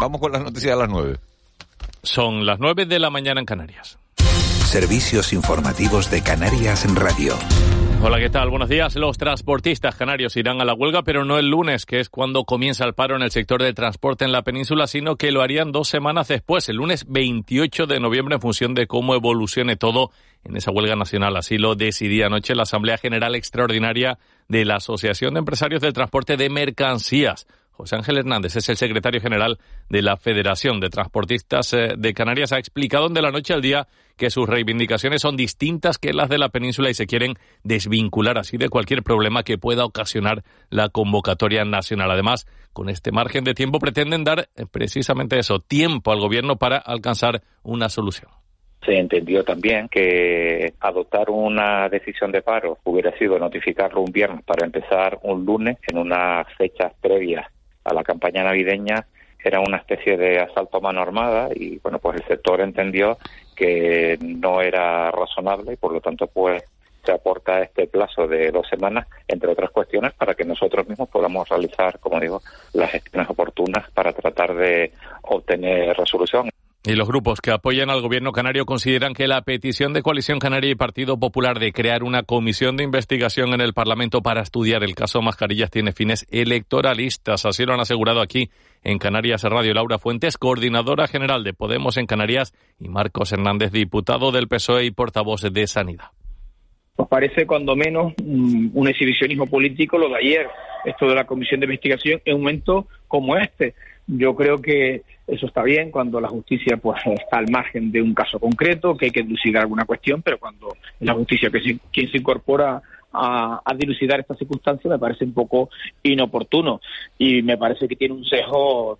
Vamos con las noticias a las nueve. Son las nueve de la mañana en Canarias. Servicios informativos de Canarias en Radio. Hola, ¿qué tal? Buenos días. Los transportistas canarios irán a la huelga, pero no el lunes, que es cuando comienza el paro en el sector de transporte en la península, sino que lo harían dos semanas después, el lunes 28 de noviembre, en función de cómo evolucione todo en esa huelga nacional. Así lo decidía anoche la Asamblea General Extraordinaria de la Asociación de Empresarios del Transporte de Mercancías. José Ángel Hernández es el secretario general de la Federación de Transportistas eh, de Canarias. Ha explicado de la noche al día que sus reivindicaciones son distintas que las de la península y se quieren desvincular así de cualquier problema que pueda ocasionar la convocatoria nacional. Además, con este margen de tiempo pretenden dar eh, precisamente eso, tiempo al gobierno para alcanzar una solución se entendió también que adoptar una decisión de paro hubiera sido notificarlo un viernes para empezar un lunes en unas fechas previas a la campaña navideña era una especie de asalto a mano armada y bueno pues el sector entendió que no era razonable y por lo tanto pues se aporta este plazo de dos semanas, entre otras cuestiones, para que nosotros mismos podamos realizar, como digo, las gestiones oportunas para tratar de obtener resolución. Y los grupos que apoyan al gobierno canario consideran que la petición de Coalición Canaria y Partido Popular de crear una comisión de investigación en el Parlamento para estudiar el caso Mascarillas tiene fines electoralistas. Así lo han asegurado aquí en Canarias Radio Laura Fuentes, coordinadora general de Podemos en Canarias, y Marcos Hernández, diputado del PSOE y portavoz de Sanidad. Nos parece cuando menos un exhibicionismo político lo de ayer, esto de la comisión de investigación en un momento como este yo creo que eso está bien cuando la justicia pues está al margen de un caso concreto, que hay que dilucidar alguna cuestión, pero cuando la justicia que quien se incorpora a, a, dilucidar esta circunstancia me parece un poco inoportuno y me parece que tiene un sesgo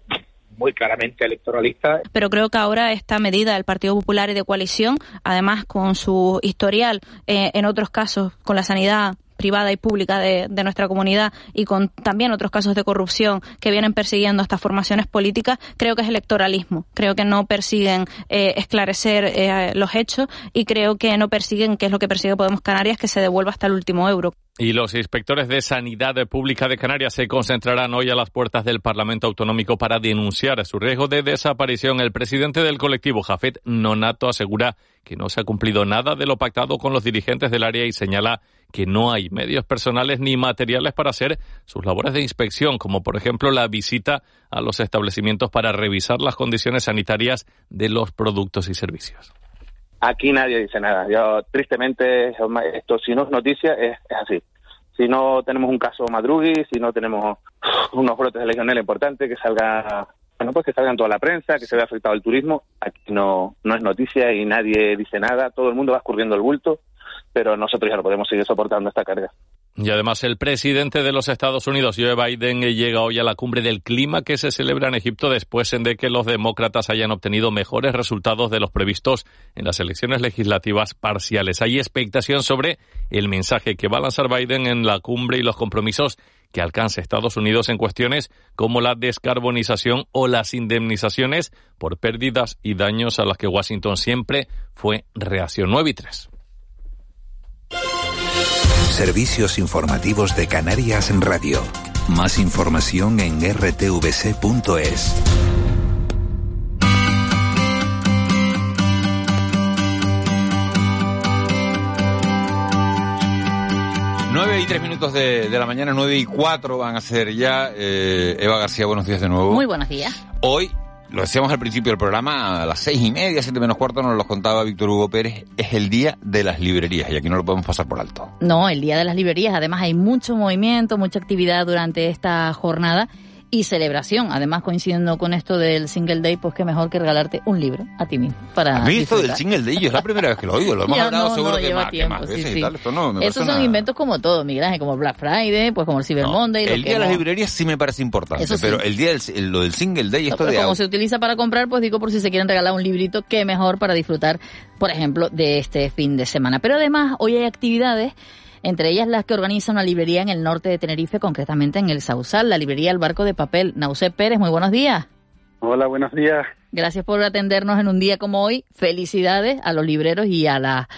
muy claramente electoralista. Pero creo que ahora esta medida del Partido Popular y de coalición, además con su historial eh, en otros casos con la sanidad privada y pública de, nuestra comunidad y con también otros casos de corrupción que vienen persiguiendo estas formaciones políticas, creo que es electoralismo. Creo que no persiguen eh, esclarecer eh, los hechos y creo que no persiguen, que es lo que persigue Podemos Canarias, que se devuelva hasta el último euro. Y los inspectores de Sanidad Pública de Canarias se concentrarán hoy a las puertas del Parlamento Autonómico para denunciar su riesgo de desaparición. El presidente del colectivo, Jafet Nonato, asegura que no se ha cumplido nada de lo pactado con los dirigentes del área y señala que no hay medios personales ni materiales para hacer sus labores de inspección, como por ejemplo la visita a los establecimientos para revisar las condiciones sanitarias de los productos y servicios. Aquí nadie dice nada. Yo, tristemente, esto si no es noticia, es, así. Si no tenemos un caso Madrugui, si no tenemos unos brotes de legionela importantes, que salga, bueno, pues que salgan toda la prensa, que se vea afectado el turismo, aquí no, no es noticia y nadie dice nada, todo el mundo va escurriendo el bulto, pero nosotros ya no podemos seguir soportando esta carga. Y además el presidente de los Estados Unidos, Joe Biden, llega hoy a la cumbre del clima que se celebra en Egipto después de que los demócratas hayan obtenido mejores resultados de los previstos en las elecciones legislativas parciales. Hay expectación sobre el mensaje que va a lanzar Biden en la cumbre y los compromisos que alcance Estados Unidos en cuestiones como la descarbonización o las indemnizaciones por pérdidas y daños a las que Washington siempre fue reacción 9 y 3. Servicios informativos de Canarias en Radio. Más información en rtvc.es. Nueve y tres minutos de, la mañana, nueve y cuatro van a ser ya. Eh, Eva García, buenos días de nuevo. Muy buenos días. Hoy lo decíamos al principio del programa, a las seis y media, siete menos cuarto, nos lo contaba Víctor Hugo Pérez, es el día de las librerías y aquí no lo podemos pasar por alto. No, el día de las librerías, además hay mucho movimiento, mucha actividad durante esta jornada y celebración. Además, coincidiendo con esto del Single Day, pues qué mejor que regalarte un libro a ti mismo. Para a mí esto del Single Day yo es la primera vez que lo oigo, lo hemos hablado seguro que, más, que, más, veces y tal. Esto no, me Esos son inventos como todo, Miguel Ángel, como Black Friday, pues como el Cyber Monday. El día de las librerías sí me parece importante, pero el día del lo del Single Day, esto de... Como se utiliza para comprar, pues digo por si se quieren regalar un librito, qué mejor para disfrutar, por ejemplo, de este fin de semana. Pero además, hoy hay actividades entre ellas las que organiza una librería en el norte de Tenerife, concretamente en el Sausal, la librería El Barco de Papel. Nausé Pérez, muy buenos días. Hola, buenos días. Gracias por atendernos en un día como hoy. Felicidades a los libreros y a la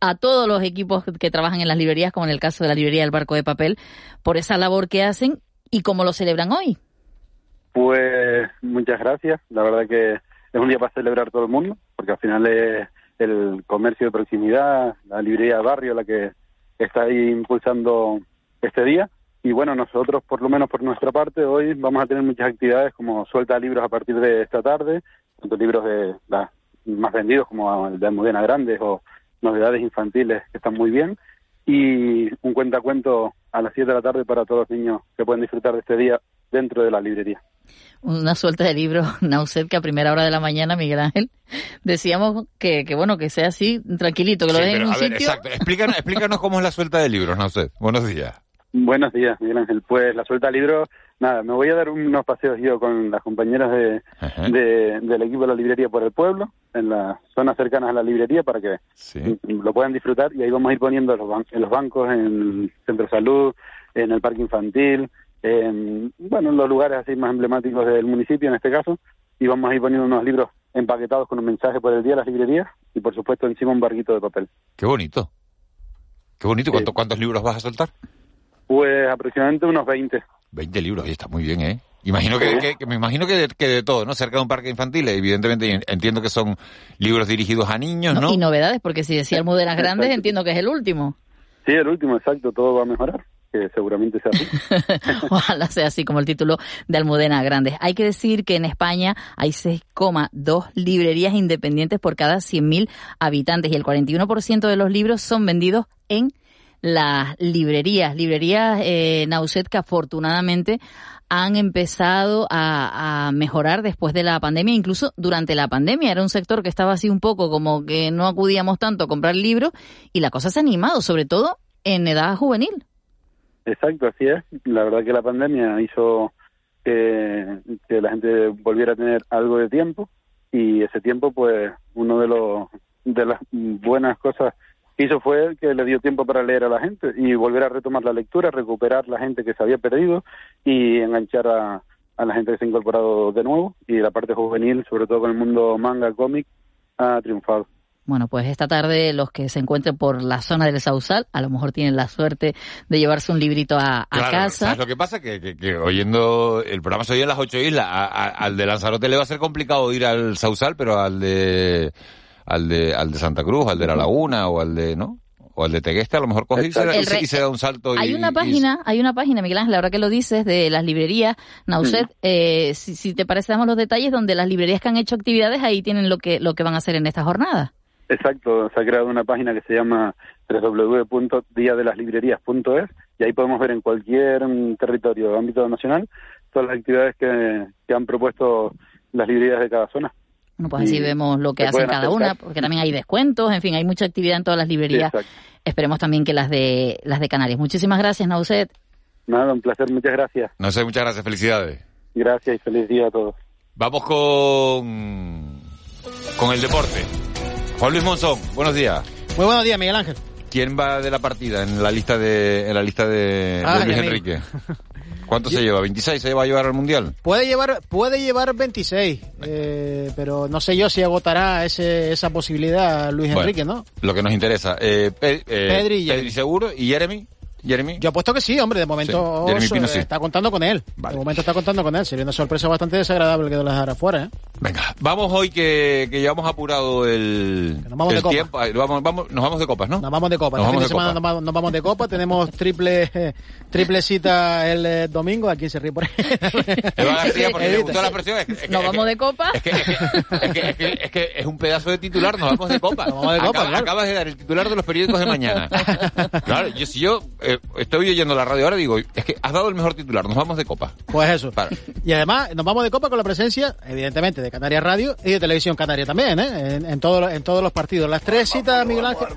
a todos los equipos que trabajan en las librerías, como en el caso de la librería El Barco de Papel, por esa labor que hacen y cómo lo celebran hoy. Pues muchas gracias. La verdad que es un día para celebrar todo el mundo, porque al final es el comercio de proximidad, la librería de barrio la que está ahí impulsando este día. Y bueno, nosotros, por lo menos por nuestra parte, hoy vamos a tener muchas actividades como suelta de libros a partir de esta tarde, tanto libros de las más vendidos como el de Almudena Grandes o novedades infantiles que están muy bien, y un cuentacuento a las 7 de la tarde para todos los niños que pueden disfrutar de este día dentro de la librería. Una suelta de libros, Nauset, que a primera hora de la mañana, Miguel Ángel, decíamos que, que bueno, que sea así, tranquilito, que lo dejen en un sitio. exacto. Explícanos, explícanos cómo es la suelta de libros, Nauset. Buenos días. Buenos días, Miguel Ángel. Pues la suelta de libros, nada, me voy a dar unos paseos yo con las compañeras de, de- del equipo de la librería por el pueblo, en las zonas cercanas a la librería, para que lo puedan disfrutar. Y ahí vamos a ir poniendo los ban- en los bancos, en el centro de salud, en el parque infantil, en, bueno, en los lugares así más emblemáticos del municipio, en este caso. Y vamos a ir poniendo unos libros empaquetados con un mensaje por el día a las librerías y, por supuesto, encima un barquito de papel. Qué bonito. Qué bonito. ¿Cuánto- ¿Cuántos libros vas a soltar? Pues aproximadamente unos 20. 20 libros, y está muy bien, ¿eh? Imagino que, que- que- me imagino que de, que de todo, ¿no? Cerca de un parque infantil, evidentemente entiendo que son libros dirigidos a niños, ¿no? Y novedades, porque si decía Almudenas Grandes, entiendo que es el último. Sí, el último, exacto, todo va a mejorar, que seguramente sea así. Ojalá sea así como el título de Almudena Grandes. Hay que decir que en España hay 6,2 librerías independientes por cada 100.000 habitantes y el 41% de los libros son vendidos en las librerías. Librerías eh, Nauset que afortunadamente han empezado a, a mejorar después de la pandemia, incluso durante la pandemia. Era un sector que estaba así un poco como que no acudíamos tanto a comprar libros y la cosa se ha animado, sobre todo en edad juvenil. Exacto, así es. La verdad que la pandemia hizo que, la gente volviera a tener algo de tiempo y ese tiempo, pues, uno de los de las buenas cosas que hizo fue que le dio tiempo para leer a la gente y volver a retomar la lectura, recuperar la gente que se había perdido y enganchar a, a la gente que se ha incorporado de nuevo y la parte juvenil, sobre todo con el mundo manga, cómic, ha triunfado. Bueno, pues esta tarde los que se encuentren por la zona del Sausal, a lo mejor tienen la suerte de llevarse un librito a, a Claro, casa. ¿sabes lo que pasa? Que, que- que oyendo el programa se oye en las ocho islas. A- a- al de Lanzarote le va a ser complicado ir al Sausal, pero al de, al de, al de Santa Cruz, al de La Laguna o al de, ¿no? O al de Tegueste a lo mejor coge y se, da- El y se- re- y se da un salto. y- Hay una y- página, hay una página, Miguel Ángel, ahora que lo dices, de las librerías, Nauset, eh, si, si te parece, damos los detalles donde las librerías que han hecho actividades ahí tienen lo que, lo que van a hacer en esta jornada. Exacto, se ha creado una página que se llama www.diadelaslibrerias.es y ahí podemos ver en cualquier mm, territorio, ámbito nacional, todas las actividades que, que han propuesto las librerías de cada zona. Bueno, pues así Y vemos lo que hacen cada acercar. una, porque también hay descuentos, en fin, hay mucha actividad en todas las librerías. Exacto. Esperemos también que las de, las de Canarias. Muchísimas gracias, Nauset. Nada, un placer, muchas gracias. No sé, muchas gracias, felicidades. Gracias y feliz día a todos. Vamos con, con el deporte. Juan Luis Monzón, buenos días. Muy buenos días, Miguel Ángel. ¿Quién va de la partida en la lista de, en la lista de, de Ay, Luis. Enrique? ¿Cuánto se lleva? ¿26 se va a llevar al Mundial? Puede llevar, puede llevar 26, eh, pero no sé yo si agotará ese, esa posibilidad Luis Bueno, Enrique, ¿no? Lo que nos interesa. Eh, Pe- eh, Pedri y Pedri seguro y Jeremy. Jeremy. Yo apuesto que sí, hombre, de momento Sí, Jeremy so- Pino sí. está contando con él. De momento está contando con él. Sería una sorpresa bastante desagradable que lo dejara fuera, ¿eh? Venga, vamos hoy que, que ya hemos apurado el, nos vamos el de copa. tiempo. Ay, Vamos, vamos, nos vamos de copas, ¿no? Nos vamos de copa. Nos Este fin vamos de semana copa. nos vamos, nos vamos de copa. Tenemos triple eh, triple cita el eh, domingo. Aquí se ríe por ahí. Eva García, porque le Evita. gustó la expresión. Es que, es que- Nos vamos de copa. Es que, es, que, un pedazo de titular, nos vamos de copa. Nos vamos de copa, claro. Acabas de dar el titular de los periódicos de mañana. Claro, yo, si yo eh, estoy oyendo la radio ahora, digo, es que has dado el mejor titular, nos vamos de copa. Pues eso. Para. Y además nos vamos de copa con la presencia, evidentemente, de Canarias Radio y de Televisión Canaria también, ¿eh? En, en, todo- en todos los partidos. Las tres citas, Miguel Ángel.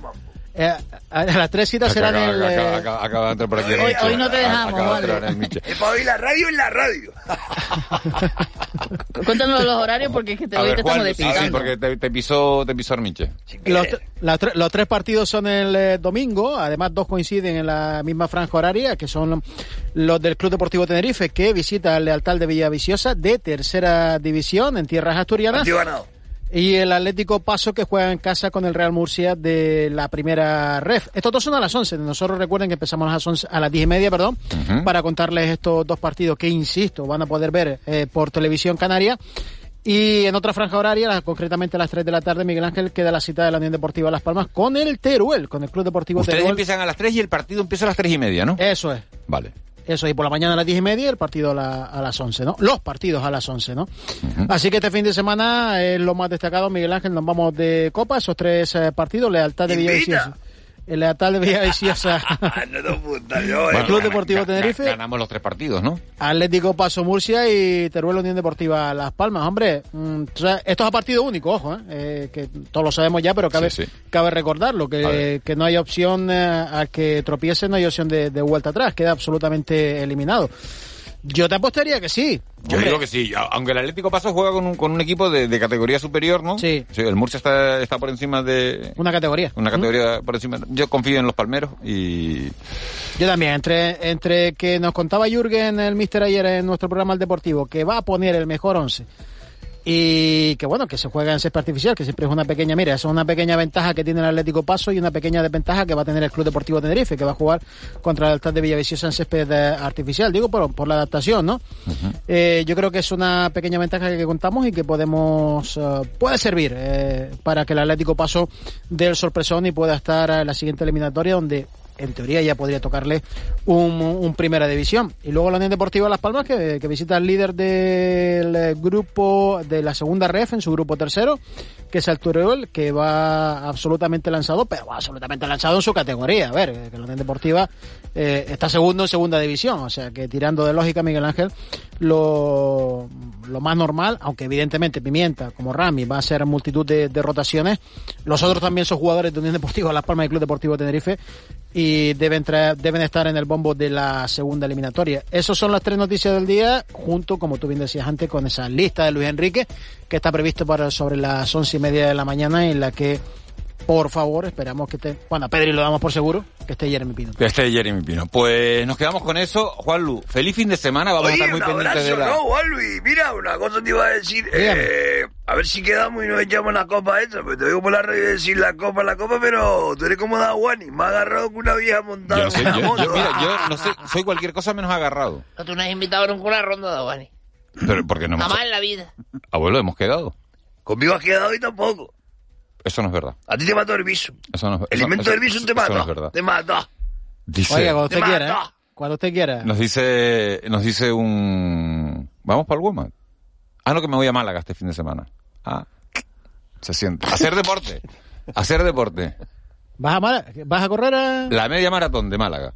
Eh, a- a- las tres citas serán Acaba, el... acaba- eh, acaba- acaba de entrar por aquí. Hoy- hoy no te dejamos, de vale. la radio en la radio. Cuéntanos los horarios porque es que te, A hoy ver, te estamos Juan, sí, sí, despistando. porque te, te pisó, te pisó Armiche. Los, las tre- los tres partidos son el eh, domingo, además dos coinciden en la misma franja horaria, que son los del Club Deportivo Tenerife, que visita al Lealtad de Villaviciosa, de tercera división en tierras asturianas. Y el Atlético Paso que juega en casa con el Real Murcia de la primera ref. Estos dos son a las 11. Nosotros recuerden que empezamos a las 11, a las 10 y media, perdón, para contarles estos dos partidos que, insisto, van a poder ver eh, por televisión canaria. Y en otra franja horaria, concretamente a las 3 de la tarde, Miguel Ángel queda la cita de la Unión Deportiva Las Palmas con el Teruel, con el Club Deportivo Ustedes Teruel. empiezan a las 3 y el partido empieza a las 3 y media, ¿no? Eso es. Vale. Eso, y por la mañana a las 10 y media, el partido a, la- a las 11, ¿no? Los partidos a las 11, ¿no? Así que este fin de semana es lo más destacado, Miguel Ángel, nos vamos de Copa, esos tres eh, partidos, Lealtad de Villaviciosa. El Lealtad de Villaviciosa. el Club Deportivo Tenerife, Ganamos los tres partidos, ¿no? Atlético Paso Murcia y Teruel Unión Deportiva Las Palmas. Hombre, mm, esto es a partido único, ojo, ¿eh? Eh, que todos lo sabemos ya, pero cabe, Sí, sí. cabe recordarlo, que, que no hay opción eh, a que tropiece, no hay opción de, de vuelta atrás, queda absolutamente eliminado. Yo te apostaría que sí. Yo Hombre, digo que sí, aunque el Atlético Paso juega con un, con un equipo de, de categoría superior, ¿no? Sí. El Murcia está, está por encima de... Una categoría. Una categoría por encima. Yo confío en los palmeros y... Yo también, entre, entre que nos contaba Jürgen, el mister ayer en nuestro programa El Deportivo, que va a poner el mejor once y que bueno, que se juega en césped artificial, que siempre es una pequeña, mira, es una pequeña ventaja que tiene el Atlético Paso y una pequeña desventaja que va a tener el Club Deportivo Tenerife, que va a jugar contra el Altar de Villaviciosa en césped artificial, digo por, por la adaptación, ¿no? Eh, yo creo que es una pequeña ventaja que contamos y que podemos, eh, puede servir eh, para que el Atlético Paso dé el sorpresón y pueda estar en la siguiente eliminatoria donde en teoría ya podría tocarle un, primera división. Y luego la Unión Deportiva Las Palmas, que, visita al líder del eh, grupo de la segunda ref en su grupo tercero, que es el Teruel, que va absolutamente lanzado, pero va absolutamente lanzado en su categoría. A ver, eh, que la Unión Deportiva eh, está segundo en segunda división, o sea que tirando de lógica, Miguel Ángel, lo, lo más normal, aunque evidentemente Pimienta, como Rami, va a hacer multitud de, de rotaciones, los otros también son jugadores de Unión Deportiva Las Palmas y Club Deportivo Tenerife y deben, traer- deben estar en el bombo de la segunda eliminatoria. Esas son las tres noticias del día, junto, como tú bien decías antes, con esa lista de Luis Enrique, que está previsto para sobre las once y media de la mañana, en la que, por favor, esperamos que esté, bueno, a Pedri lo damos por seguro, que esté Jeremy Pino. Que esté Jeremy Pino. Pues nos quedamos con eso. Juanlu, feliz fin de semana. Vamos a estar muy pendientes de la... ¿no, Walvi? Mira, una cosa te iba a decir. Eh, a ver si quedamos y nos echamos la copa esa. Pues te digo por la radio decir la copa, la copa, pero tú eres como Dawani. Me ha agarrado con una vieja montada. Yo sé, una yo, moto. yo, mira, yo no sé, soy cualquier cosa menos agarrado. No, tú no has invitado nunca a una ronda de Dawani. Pero porque no hemos... Jamás en la vida. Abuelo, hemos quedado. Conmigo has quedado y tampoco. Eso no es verdad. A ti te mató el viso. Eso no es El invento del viso te eso no mata. es verdad. Te mata. Dice, Oiga, cuando Te usted quiera, mata. ¿eh? Cuando usted quiera. nos dice, nos dice un... ¿Vamos para el Walmart? Ah, no, que me voy a Málaga este fin de semana. Ah, se siente. Hacer deporte. Hacer deporte. ¿Vas a, Mala- ¿Vas a correr a...? La media maratón de Málaga.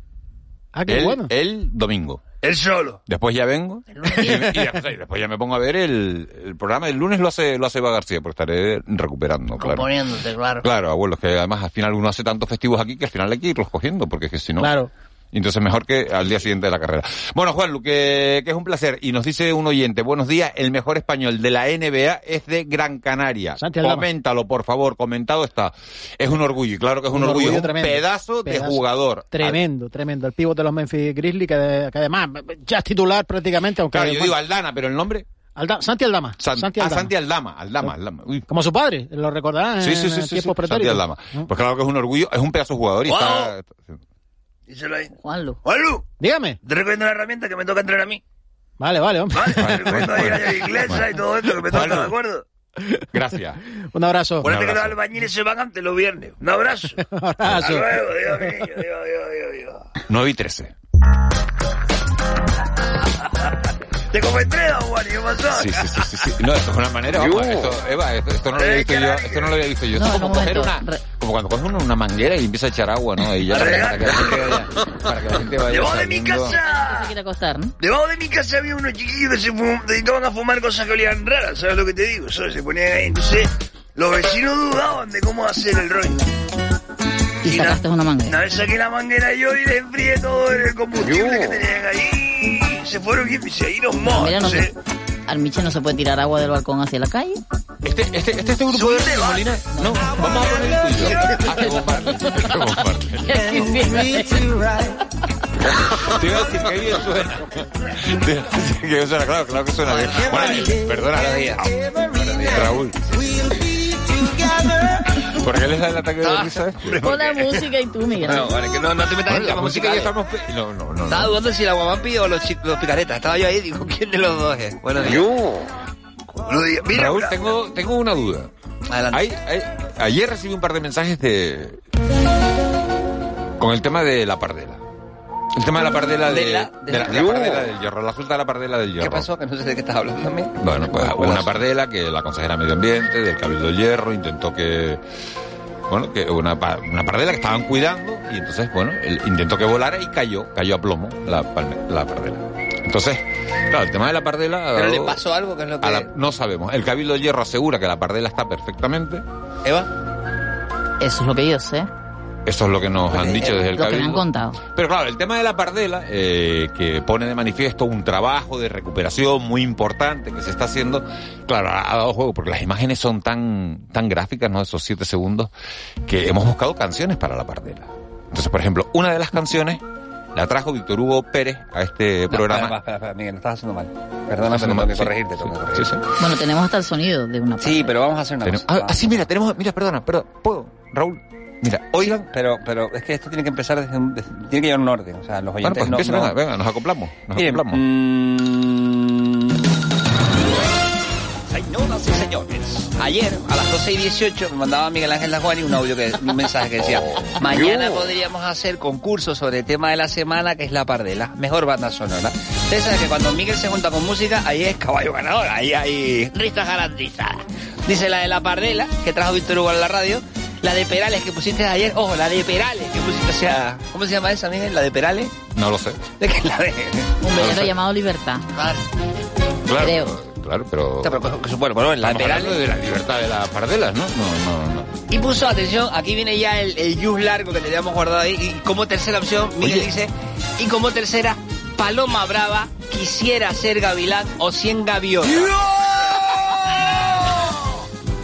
Ah, qué el, bueno. el domingo. El solo. Después ya vengo y, y después, y después ya me pongo a ver el, el programa. El lunes lo hace lo hace Eva García, porque estaré recuperando, claro. Componiéndote, claro. Claro, abuelo, es que además al final uno hace tantos festivos aquí que al final hay que irlos cogiendo, porque es que si no... Claro. Entonces mejor que al día siguiente de la carrera. Bueno, Juanlu, que, que es un placer. Y nos dice un oyente, buenos días, el mejor español de la NBA es de Gran Canaria. Santi Aldama. Coméntalo, por favor, comentado está. Es un orgullo, y claro que es un, Un orgullo, orgullo es un pedazo, de jugador. Tremendo, tremendo. El pívot de los Memphis Grizzlies, que, que además ya es titular prácticamente, aunque... Claro, yo bueno, digo Aldana, pero el nombre... Alda- Santi Aldama. San- Santi ah, Aldama. Santi Aldama, Aldama, Aldama. Uy. Como su padre, lo recordarán Sí, sí, en sí, sí, sí, tiempos Santi. Aldama. Pues claro que es un orgullo, es un pedazo de jugador y Wow. está... Díselo ahí. Juanlu. Juanlu, Dígame. te recomiendo la herramienta que me toca entrar a mí. Vale, vale, hombre. Vale, te recomiendo ahí la inglesa y todo esto que me toca. ¿de acuerdo? Gracias. Un abrazo. Acuérdate que los albañiles se van antes los viernes. Un abrazo. Un Hasta abrazo. luego, Dios mío, Dios, Dios, Dios, Dios. 9 y 13. Te comenté, Juan, ¿qué pasó? Sí, sí, sí, sí, sí. No, esto es una manera, vamos, esto, Eva, esto, esto no lo había visto yo, esto no lo había visto yo. Esto No, es como un coger una, como cuando coges una, una manguera y empieza a echar agua, ¿no? Y ya para, para que la gente vaya, para que la gente vaya Debajo de mi. Se casa. quiere acostar, ¿no? Debajo de mi casa había unos chiquillos que se dedicaban a fumar cosas que olían raras, ¿sabes lo que te digo? ¿Sabes? Se ponían ahí. Entonces, los vecinos dudaban de cómo hacer el rollo. Y sacaste una manguera. Una vez saqué la manguera yo y le enfrié todo el combustible que tenían ahí. Se fueron y nos mojos. Mira, no se, al Miche no se puede tirar agua del balcón hacia la calle. Este, este, este, este grupo de. Molina, no, vamos a poner el tuyo. Hace bombarde. Te iba a decir que bien suena. Te iba a decir que bien suena, claro, claro que suena bien. Buenos días, perdona. Raúl. ¿Por qué les da el ataque de Ah, risa? Pon la música y tú, Miguel. No, vale, que no, no te metas Bueno, en la música ya musicales. estamos... pe- No, no, no. Estaba no. dudando si la guamampi o los, los picaretas. Estaba yo ahí, digo, ¿quién de los dos es? Bueno, días. Mira, Raúl, mira. tengo, tengo una duda. Adelante. Hay- hay- ayer recibí un par de mensajes de con el tema de la pardela. El tema de la pardela de, De la- de de la, la- de la pardela del hierro, la fruta de la pardela del hierro. ¿Qué pasó? Que no sé de qué estás hablando también. Bueno, pues hubo una pardela que la consejera de Medio Ambiente del Cabildo del Hierro intentó que bueno, que una, una pardela que estaban cuidando y entonces, bueno, él intentó que volara y cayó, cayó a plomo la, la pardela. Entonces, claro, el tema de la pardela... ha Pero le pasó algo que es lo que... a la- no sabemos. El Cabildo del Hierro asegura que la pardela está perfectamente. Eva, Eso es lo que yo sé, Eso es lo que nos han dicho desde el lo que me han contado. Pero claro, el tema de la pardela, eh, que pone de manifiesto un trabajo de recuperación muy importante que se está haciendo, claro, ha dado juego, porque las imágenes son tan, tan gráficas, ¿no? Esos siete segundos, que hemos buscado canciones para la pardela. Entonces, por ejemplo, una de las canciones la trajo Víctor Hugo Pérez a este No, programa. espera, espera, espera, Miguel, estás haciendo mal. Perdona, pero Haciendo tengo mal, que sí, corregirte. tengo corregirte. sí, sí. Bueno, tenemos hasta el sonido de una Sí, pero vamos a hacer una Tenemos- cosa. ah, ah, sí, mira, tenemos, mira, perdona, perdón, ¿puedo? Raúl, mira, oigan, Pero, pero es que esto tiene que empezar desde un... desde- tiene que llevar un orden. O sea, los bueno, oyentes pues no... no- venga, venga, nos acoplamos, nos Miren, acoplamos. mm, Señoras y señores, ayer a las 12 y 18 me mandaba Miguel Ángel Lajuani un audio, que, un mensaje que decía, mañana podríamos hacer concurso sobre el tema de la semana que es la pardela, mejor banda sonora. Ustedes saben que cuando Miguel se junta con música, ahí es caballo ganador, ahí hay risas garantizadas. Dice la de la pardela, que trajo Víctor Hugo a la radio, la de Perales que pusiste ayer, ojo, la de Perales que pusiste, o sea, ¿cómo se llama esa, Miguel? La de Perales, No lo sé. de que la de... Un velero llamado Libertad. Claro, Creo. claro, pero... Supongo, bueno, la de Perales... la libertad de las pardelas, ¿no? No, no, no. Y puso, atención, aquí viene ya el, el yus largo que teníamos guardado ahí. Y como tercera opción, Miguel Oye. dice, y como tercera, Paloma Brava, quisiera ser gavilán o 100 gaviotas.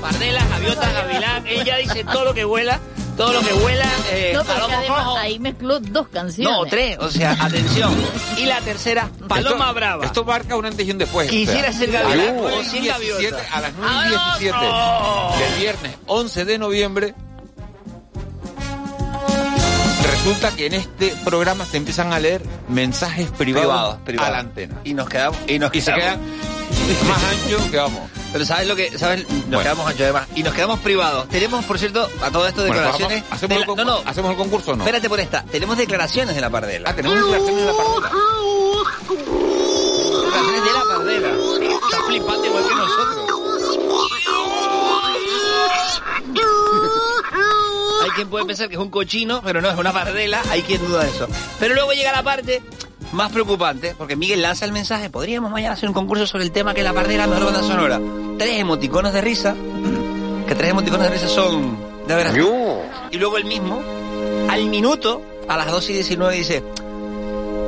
Pardelas, gaviotas, gavilán, ella dice todo lo que vuela, todo lo que vuela, eh, No, Paloma Rojo. ahí mezcló dos canciones. No, tres, o sea, atención. Y la tercera, Paloma esto, Brava. Esto marca un antes y un después. Quisiera O sea, ser gavilán a las o 9 y 100 17, gaviotas. A las 9 y ¡Ah, 17 no! del viernes 11 de noviembre, resulta que en este programa se empiezan a leer mensajes privados, Privados, privados. a la antena. Y nos quedamos, y nos Y se quedamos- quedan más anchos que vamos. Pero ¿sabes lo que? ¿Sabes? Nos Bueno. quedamos ancho además. Y nos quedamos privados. Tenemos, por cierto, a todo esto declaraciones. ¿hacemos, de la- no, no, ¿Hacemos el concurso o no? espérate por esta. Tenemos declaraciones de la pardela. Ah, tenemos declaraciones de la pardela. Declaraciones de la pardela. Está flipando igual que nosotros. Hay quien puede pensar que es un cochino, pero no, es una pardela. Hay quien duda de eso. Pero luego llega la parte más preocupante, porque Miguel lanza el mensaje. Podríamos mañana hacer un concurso sobre el tema que es la pardela mejor banda sonora. Tres emoticonos de risa. Que tres emoticonos de risa son... De veras. Y luego el mismo, al minuto, a las 2 y 19, dice...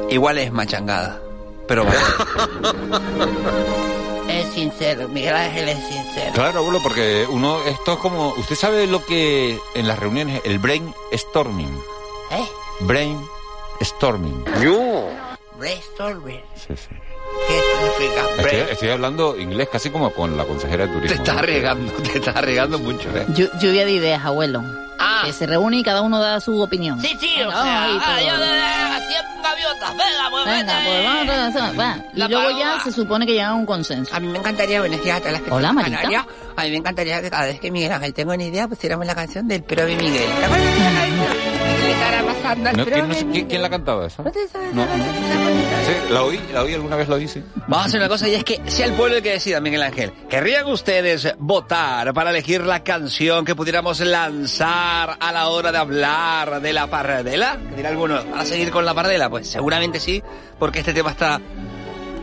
Igual es machangada. Pero bueno. es sincero, Miguel Ángel es sincero. Claro, abuelo, porque uno, esto es como, usted sabe lo que en las reuniones, el brainstorming, ¿Eh? brainstorming. Brainstorming. Sí, sí. ¿Qué significa? Estoy, estoy hablando inglés casi como con la consejera de Te turismo. estás ¿no? arriesgando, te estás arriesgando mucho, ¿eh? Llu- Lluvia de ideas, abuelo. Ah. Que se reúne y cada uno da su opinión. Sí, sí, o Venga, sea, vamos ahí ah, yo todos. de de- 100 gaviotas, venga, pues Venga, pues vamos a hacer- va. Y La luego paloma. ya se supone que llegan a un consenso. A mí me encantaría, buenos días a todas las personas Hola, Marita. Canarias. A mí me encantaría que cada vez que Miguel Ángel tenga una idea, pusiéramos la canción del Probe Miguel. ¿Te acuerdas de la canción? ¿Qué le estará pasando al No, ¿quién, no sé- ¿quién, quién la cantaba esa? ¿No te sabes No, la no. Sí, la oí, la oí, alguna vez la oí, sí. Vamos a hacer una cosa y es que sea el pueblo el que decida, Miguel Ángel. ¿Querrían ustedes votar para elegir la canción que pudiéramos lanzar a la hora de hablar de la pardela? Dirá alguno, ¿van a seguir con la pardela? Pues seguramente sí, porque este tema está...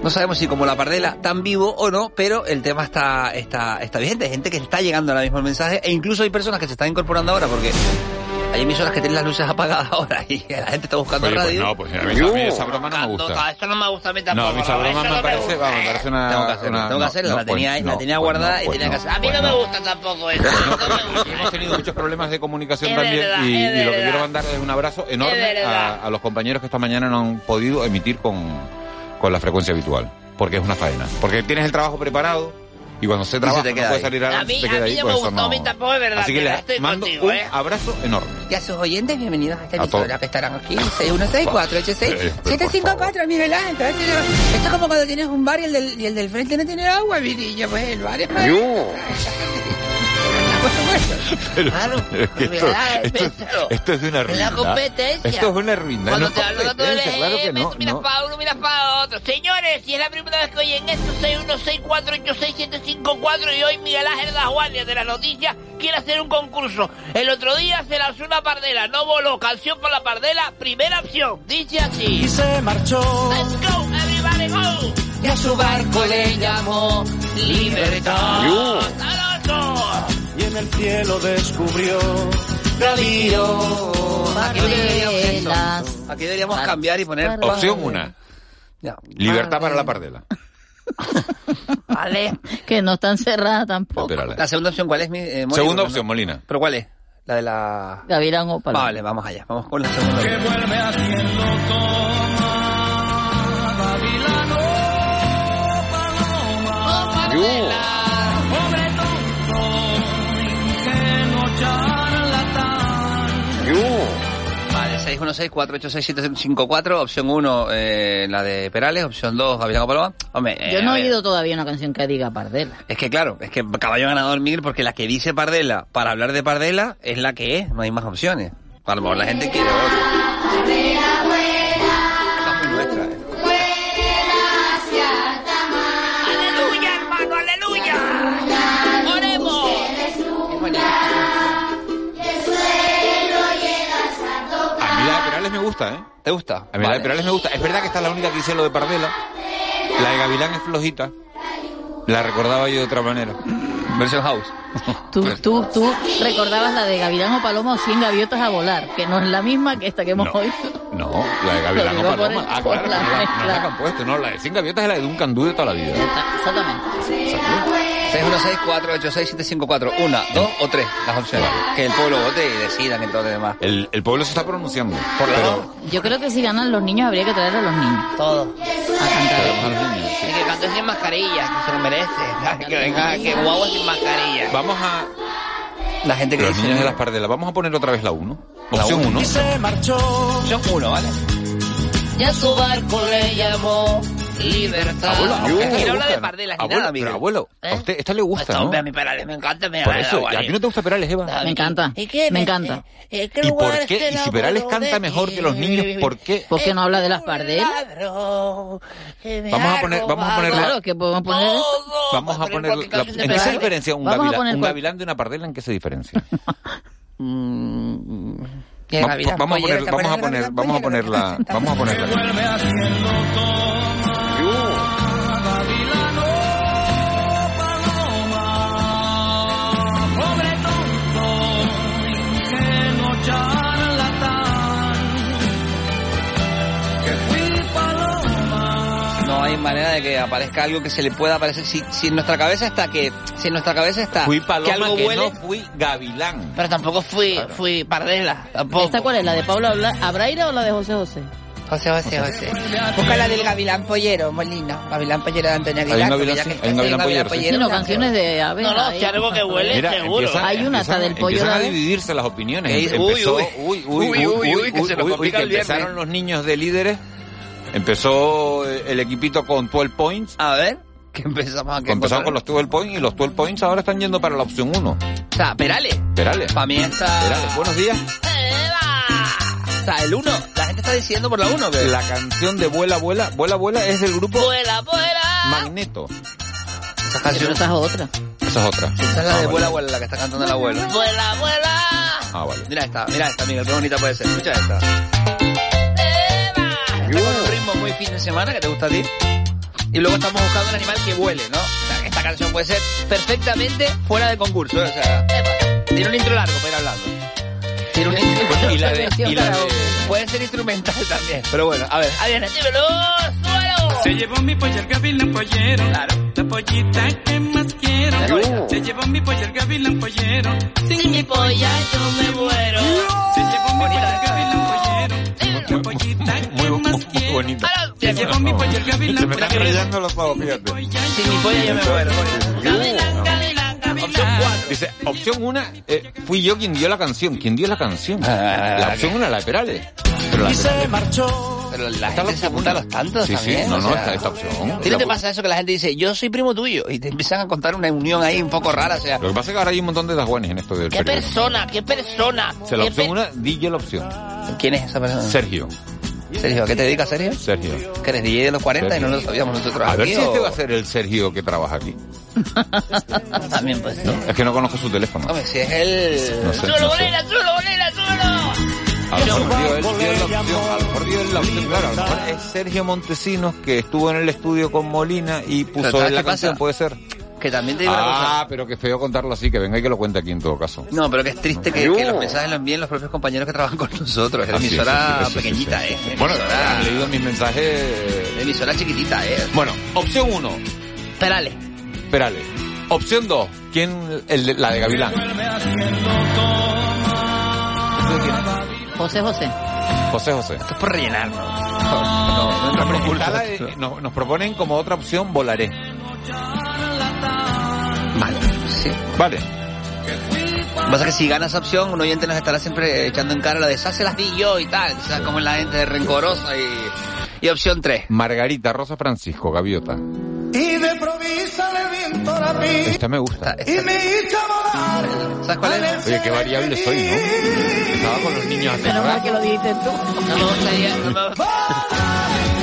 No sabemos si como la pardela tan vivo o no, pero el tema está, está, está vigente. Hay gente que está llegando ahora mismo el mensaje e incluso hay personas que se están incorporando ahora porque hay emisoras que tienen las luces apagadas ahora y la gente está buscando Oye, pues radio. no, pues a mí, a mí esa broma no me gusta. Esto no me gusta a mí No, tampoco. a mí esa broma eso me no parece, vamos, me parece una... Tengo que hacerla, una- tengo que no, hacerla, no, la tenía, pues la no, tenía pues guardada no, y pues tenía que no, hacer. A mí pues no me no. gusta tampoco eso. Pues no, no. Hemos tenido muchos problemas de comunicación Es también verdad, y, lo que quiero mandar es un abrazo enorme a los compañeros que esta mañana no han podido emitir con, con la frecuencia habitual, porque es una faena. Porque tienes el trabajo preparado y cuando se trabaja te no queda puede ahí. salir a, A mí- se a queda mí ahí, no pues me eso gustó, a mí tampoco es verdad, Así que que le estoy mando contigo, un ¿eh? abrazo enorme. Y a sus oyentes, bienvenidos a esta A emisora que estarán aquí. 616-486. Eh, pero 754, Miguel Ángel. Esto es como cuando tienes un bar y el del, y el del frente no tiene agua, vidilla. Pues el bar es para... Claro. Pero es que esto, Verdad, esto, es de una Es ruina. la competencia. Esto es una ruina. Cuando no te hablo de todo claro que no. tú miras no. para uno, miras para otro. Señores, si es la primera vez que oyen esto, 616486754 y hoy Miguel Ángel Dajualia de las noticias quiere hacer un concurso. El otro día se lanzó una pardela, no voló, canción por la pardela, primera opción, dice así. Y se marchó. Let's go, everybody go. Y a su barco le llamó Libertad. Yo. El cielo descubrió. Navío. Aquí deberíamos. Aquí cambiar y poner... Opción una. Ya. Libertad para la pardela. Vale. Que no están cerradas tampoco. Espérale. La segunda opción, ¿cuál es? Mi, eh, Mónica? Segunda No. opción, Molina. ¿Pero cuál es? La de la... Gavilán o Paloma. Vale, vamos allá. Vamos con la segunda. Que vuelve haciendo toma. 616-486-754. Opción 1, eh, la de Perales. Opción 2, Gavilán Paloma. Hombre, eh, Yo no he oído todavía una canción que diga Pardela. Es que claro, es que caballo ganador Miguel, porque la que dice Pardela para hablar de Pardela es la que es, no hay más opciones. A lo mejor la gente quiere otra. Perales me gusta, ¿eh? ¿Te gusta? A mí la Vale. de Perales me gusta. Es verdad que esta es la única que hice lo de Pardela. La de Gavilán es flojita. La recordaba yo de otra manera. Versión house. Tú, tú, tú recordabas la de Gavilán o Paloma o 100 gaviotas a volar, que no es la misma que esta que hemos No. oído. No, la de Gavilán o Paloma. el- Ah, claro, la no la, no la han puesto. No, la de 100 gaviotas es la de un candú de toda la vida. Exactamente. 616-486-754. Una, dos o tres, las opciones. Que el pueblo vote y decidan y todo lo demás. El, el pueblo se está pronunciando. Por la pero. Yo creo que si ganan los niños habría que traer a los niños Todo. a cantar. pero a los niños, sí. Y que cante sin mascarilla, que se lo merece. Que venga, que guagua sin mascarilla. Vamos a... La gente que Los dice... niños de las pardelas. Vamos a poner otra vez la 1. La Opción uno. 1. Y se marchó. Opción uno, ¿vale? Y a su barco le llamó Libertad. Abuelo, ¿a usted Aunque esta aquí le no habla gusta, de pardelas ni Abuelo, nada, pero abuelo, a ¿Eh? usted esta le gusta, Este ¿no? hombre, a mi Perales me encanta, me Por eso. ¿a ti no te gusta Perales, Eva? Me encanta, ¿Y qué me encanta. eh, qué ¿Y por qué? Y si Perales canta mejor que los niños, ¿por qué? ¿Por qué no habla de las pardelas? Vamos a poner- vamos a poner Claro, que podemos poner. Vamos a Poner poner... ¿En qué se diferencia un a gavilán, poner un cual- gavilán de una pardela? ¿En qué se diferencia? Mm, ¿qué Va- Gavilán vamos a poner, ¿Te vamos a poner, vamos a Pollero? ponerla, vamos a ponerla. Vuelve manera de que aparezca algo que se le pueda parecer. Si, si en nuestra cabeza está que, si en nuestra cabeza está Fui que algo que huele, no fui gavilán. pero tampoco fui, fui pardela, tampoco. ¿Esta cuál es? ¿La de Abla- Abraira o la de José José? José, José, José. Busca la del Gavilán Pollero, Molina. Gavilán Pollero de Antonio Hay un Aguilar. gavilán, sí, hay un pollero, sí. No, canciones de Abe. No, no, si algo que huele, Mira, seguro. empiezan- Hay una hasta del pollo empiezan a dividirse las opiniones. Uy, uy, uy, uy, uy, uy, que se nos uy, complica que el viernes. empezaron los niños de líderes. Empezó eh, el equipito con 12 points. A ver, que empezamos a Empezaron con los 12 points y los 12 points ahora están yendo para la opción 1. O sea, Perales. Perales. Para mí está... Perales, buenos días. O sea, el 1. La gente está diciendo por la 1 que... La canción de Vuela, Vuela, Vuela, Vuela es del grupo Vuela, vuela. Magneto. Esa canción... esa es otra. Esa es otra. Esa es la Ah, de vale. Vuela, vuela, la que está cantando el abuelo. Vuela, vuela. Ah, vale. Mira esta, mira esta, Miguel, qué bonita puede ser. Escucha esta. Fin de semana que te gusta a ti. Y luego estamos buscando un animal que vuele, ¿no? O sea, esta canción puede ser perfectamente fuera de concurso, ¿eh? O sea, tiene un intro largo para ir hablando. Tiene un intro. Y la de, y la de, Puede ser instrumental también. Pero bueno, a ver. Adriana, dímelo, suelo. Se llevó mi pollo el gavilán pollero. Claro. La pollita que más quiero. Se llevó mi pollo el gavilán pollero. Sin mi polla yo me muero. Se llevó mi pollo el gavilán pollero. La pollita muy, muy quiero. bonita. Ahora, Se se Llevo mi pollo el gavilán. Se me están rayando los ojos, fíjate. Sin mi polla yo me muero. Opción Dice, opción una, eh, fui yo quien dio la canción. ¿Quién dio la canción? Ah, la opción una, la de Perales. Pero la de Perales. Pero la gente se apunta a los tantos Sí, sí, también. no, o no, sea, está esta opción. ¿A ti no te pasa eso que la gente dice, yo soy primo tuyo? Y te empiezan a contar una unión ahí un poco rara, o sea... Lo que pasa es que ahora hay un montón de dajuanes en esto del ¿Qué periódico. persona? ¿Qué persona? O sea, la ¿Qué opción per- una, di yo la opción. ¿Quién es esa persona? Sergio. Sergio, ¿a qué te dedicas, Sergio? Sergio. Que eres DJ de los 40 y no Sergio. lo sabíamos nosotros A ver aquí, si este o- va a ser el Sergio que trabaja aquí. También pues sí. Es que no conozco su teléfono. Hombre, si es el... No sé, ¡Súbelo, no sé. bolera, súbelo, bolera, súbelo! A lo mejor dio él, dio la opción, a lo mejor dio la opción, claro, a lo mejor es Sergio Montesinos que estuvo en el estudio con Molina y puso ¿sabes él la pasa? canción, puede ser. Que también te digo una cosa. Ah, pero que feo contarlo así, que venga y que lo cuente aquí en todo caso. No, pero que es triste que, que los mensajes los envíen los propios compañeros que trabajan con nosotros. Es Ah, emisora sí, sí, sí, pequeñita, sí, ¿eh? Bueno, Emisora- han leído mis mensajes. Emisora chiquitita, ¿eh? Bueno, opción uno, Perales. Perales. Opción dos, ¿quién? El de- la de Gavilán. José José. José José. Esto es por rellenar, ¿no? No, no, no, nos proponen como otra opción Volaré. Vale, sí. Vale. Lo que pasa es que si gana esa opción, un oyente nos estará siempre echando en cara la de "Esas se las di yo y tal. O sea, como la gente de rencorosa y... Y opción 3. Margarita Rosa Francisco, Gaviota. Y de provisa le viento la pista. Esta me gusta. Y me hizo volar. ¿Sabes cuál es? Oye, qué variable soy, ¿no? Estaba con los niños hace Menos mal que lo dijiste tú. No me gustaría... No me...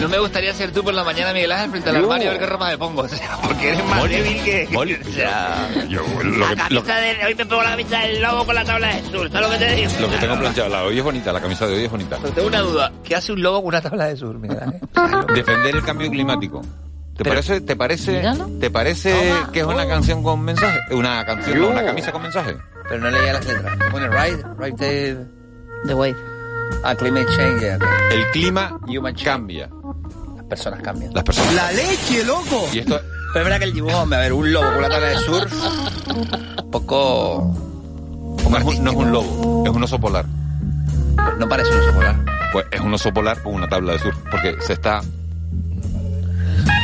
No me gustaría ser tú por la mañana, Miguel Ángel, frente al Yo. armario a ver qué ropa me pongo. O sea, porque eres más Molly, débil que... Molly, o sea... Yo, lo, que, lo, Camisa de- Hoy me pongo la camisa del lobo con la tabla de sur. ¿Sabes lo que te digo? lo que tengo planchado, la de hoy es bonita, la camisa de hoy es bonita. Pero tengo una duda. ¿Qué hace un lobo con una tabla de sur, Miguel Ángel? Defender el cambio climático. ¿Te Pero- parece, te parece, te parece Toma. que es una canción con mensaje? Una canción, no, una camisa con mensaje. Pero no leía las letras. ¿Qué pone? Right, right the... The Wave. Ah, climate change. yeah. El clima Human change. cambia. Las personas cambian. Las personas. La leche, loco. Y esto, Pero es verdad que el dibujo, hombre, a ver, un lobo con una tabla de surf, un poco... no es, un, no es un lobo, es un oso polar. No parece un oso polar. Pues es un oso polar con una tabla de surf, porque se está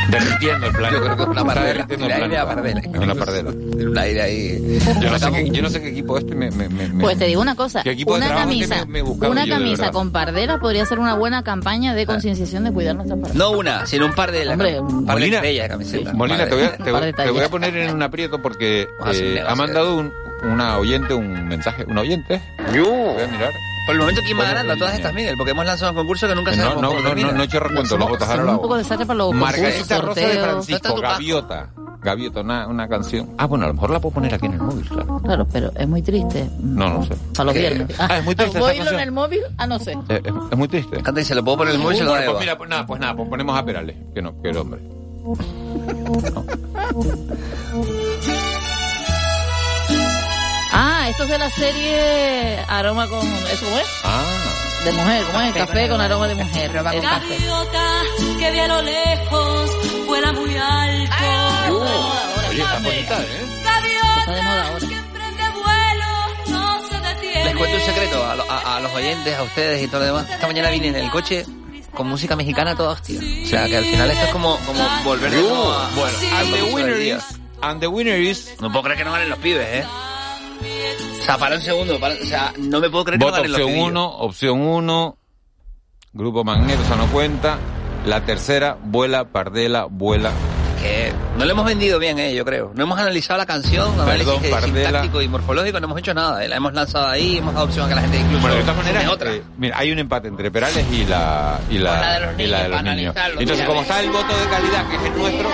derritiendo el planeta. Yo creo que es una pardela. aire a pardela. Es una pardela. Un aire ahí... Yo no sé qué, yo no sé qué equipo este me... me, me- Pues te digo una cosa, ¿Qué equipo de una camisa, me- una camisa con pardera podría ser una buena campaña de concienciación de cuidar nuestras pardelas. No una, sino un par de... Hombre, un par de Molina. estrellas de camiseta. Molina, te voy, a, te, Un voy- te voy a poner en un aprieto porque Ah, eh, ha mandado un, una oyente un mensaje. ¿Un oyente? Voy a mirar. Por el momento, ¿quién va ganando a todas estas, Miguel? Porque hemos lanzado un concurso que nunca No, sabemos no, cómo no, no, no he hecho recuento, los votos ahora un poco desastre para los Margarita Rosa de sorteos. ¿Dónde Francisco? Gaviota. Gaviota, una, una canción. Ah, bueno, a lo mejor la puedo poner aquí en el móvil, claro. Claro, pero es muy triste. No, no sé. Para los viernes. Ah, es muy triste esta ¿Voy en el móvil? Ah, no sé. Eh, es, es muy triste. Canta y se lo puedo poner en el móvil Bueno, pues mira, pues nada, pues nada, pues ponemos a Perales, que no, que el hombre. Ah, esto es de la serie Aroma con... ¿Eso es? Ah, De mujer, ¿cómo es? Café con aroma de mujer. Aroma con café. Gaviota que vi a lo lejos, vuela muy alto. oye, está bonita, ¿eh? Está de moda ahora. que emprende vuelo, no se detiene. Les cuento un secreto a, lo- a- a los oyentes, a ustedes y todo lo demás. Esta mañana vine en el coche con música mexicana toda hostia. O sea, que al final esto es como, como volver de nuevo a... Bueno, and the winner is, and the winner is, No puedo creer que no ganen los pibes, ¿eh? O sea, para un segundo, para- o sea, no me puedo creer que no voto ganen los opción pibes. 1, opción 1, Grupo Magneto, esa no cuenta. La tercera, vuela, pardela, vuela. Que no lo hemos vendido bien, ¿eh? Yo creo. No hemos analizado la canción, análisis Perdón, que- Pardela. sintáctico y morfológico, no hemos hecho nada, ¿eh? La hemos lanzado ahí, hemos dado opción a que la gente incluso... Bueno, de todas maneras, otra. eh, mira, hay un empate entre Perales y la y la, la de los y niños, la de los niños. Entonces, mira, como está el voto de calidad, que es el nuestro,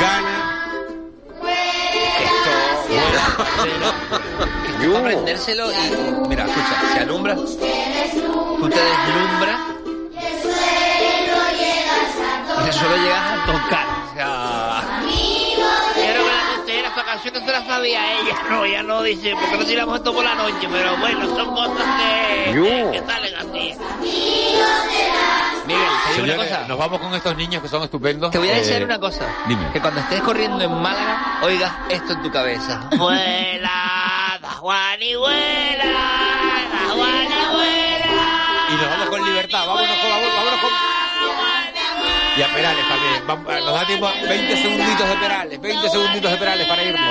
gana. Que esto para y, mira, escucha, se alumbra, tú te deslumbras y solo llegas a tocar, o sea... Quiero que la contera esta canción no se la sabía ella, no, ella no dice, porque no tiramos esto por la noche, pero bueno, son cosas que, que, que salen así. Miguel, te digo una cosa. nos vamos con estos niños que son estupendos. Te voy a Eh, decir una cosa. Dime. Que cuando estés corriendo en Málaga, oigas esto en tu cabeza. Vuela, da Juan y y. Y Y nos vamos con libertad. Vámonos con, vámonos, vámonos con... Y a Perales también. Vamos, nos da tiempo a 20 segunditos de Perales. 20 segunditos de Perales para irnos.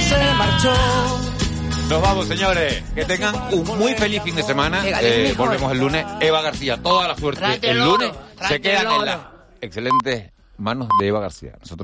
Se marchó. Nos vamos, señores. Que tengan un muy feliz fin de semana. Eh, volvemos el lunes. Eva García, toda la suerte. El lunes se quedan en las excelentes manos de Eva García. Nosotros